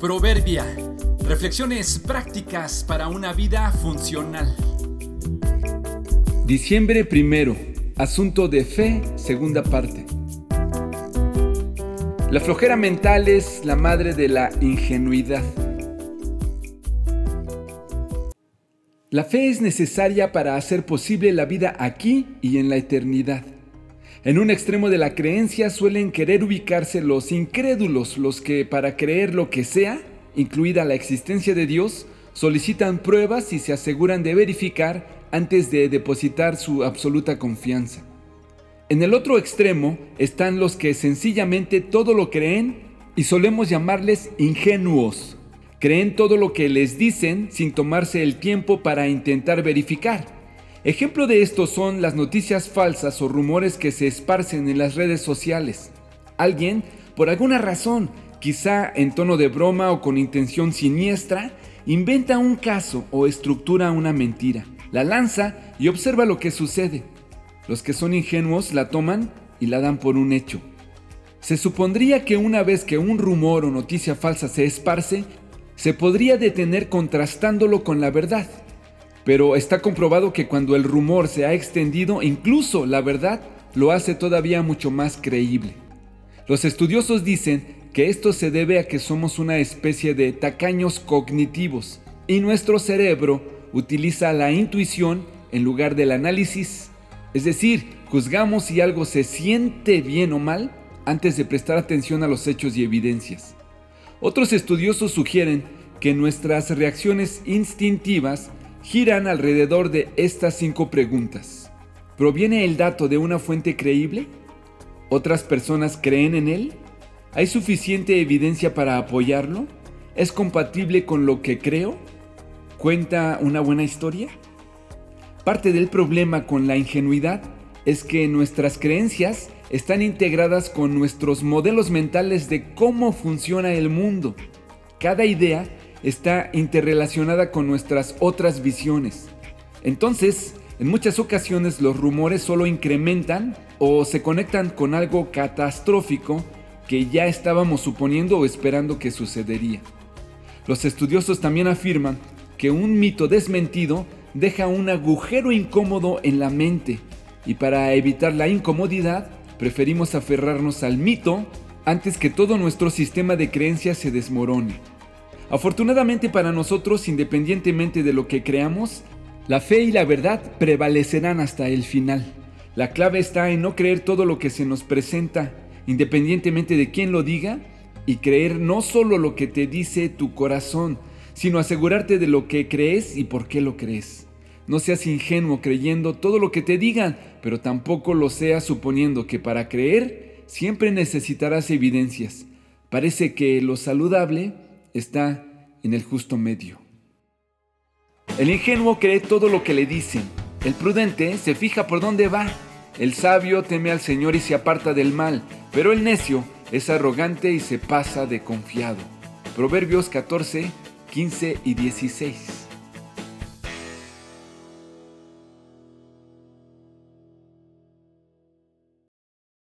Proverbia. Reflexiones prácticas para una vida funcional. Diciembre primero. Asunto de fe, segunda parte. La flojera mental es la madre de la ingenuidad. La fe es necesaria para hacer posible la vida aquí y en la eternidad. En un extremo de la creencia suelen querer ubicarse los incrédulos, los que para creer lo que sea, incluida la existencia de Dios, solicitan pruebas y se aseguran de verificar antes de depositar su absoluta confianza. En el otro extremo están los que sencillamente todo lo creen y solemos llamarles ingenuos. Creen todo lo que les dicen sin tomarse el tiempo para intentar verificar. Ejemplo de esto son las noticias falsas o rumores que se esparcen en las redes sociales. Alguien, por alguna razón, quizá en tono de broma o con intención siniestra, inventa un caso o estructura una mentira, la lanza y observa lo que sucede. Los que son ingenuos la toman y la dan por un hecho. Se supondría que una vez que un rumor o noticia falsa se esparce, se podría detener contrastándolo con la verdad pero está comprobado que cuando el rumor se ha extendido, incluso la verdad lo hace todavía mucho más creíble. Los estudiosos dicen que esto se debe a que somos una especie de tacaños cognitivos y nuestro cerebro utiliza la intuición en lugar del análisis. Es decir, juzgamos si algo se siente bien o mal antes de prestar atención a los hechos y evidencias. Otros estudiosos sugieren que nuestras reacciones instintivas giran alrededor de estas cinco preguntas. ¿Proviene el dato de una fuente creíble? ¿Otras personas creen en él? ¿Hay suficiente evidencia para apoyarlo? ¿Es compatible con lo que creo? ¿Cuenta una buena historia? Parte del problema con la ingenuidad es que nuestras creencias están integradas con nuestros modelos mentales de cómo funciona el mundo. Cada idea está interrelacionada con nuestras otras visiones. Entonces, en muchas ocasiones los rumores solo incrementan o se conectan con algo catastrófico que ya estábamos suponiendo o esperando que sucedería. Los estudiosos también afirman que un mito desmentido deja un agujero incómodo en la mente y para evitar la incomodidad preferimos aferrarnos al mito antes que todo nuestro sistema de creencias se desmorone. Afortunadamente para nosotros, independientemente de lo que creamos, la fe y la verdad prevalecerán hasta el final. La clave está en no creer todo lo que se nos presenta, independientemente de quién lo diga, y creer no solo lo que te dice tu corazón, sino asegurarte de lo que crees y por qué lo crees. No seas ingenuo creyendo todo lo que te digan, pero tampoco lo seas suponiendo que para creer siempre necesitarás evidencias. Parece que lo saludable está en el justo medio. El ingenuo cree todo lo que le dicen. El prudente se fija por dónde va. El sabio teme al Señor y se aparta del mal, pero el necio es arrogante y se pasa de confiado. Proverbios 14, 15 y 16.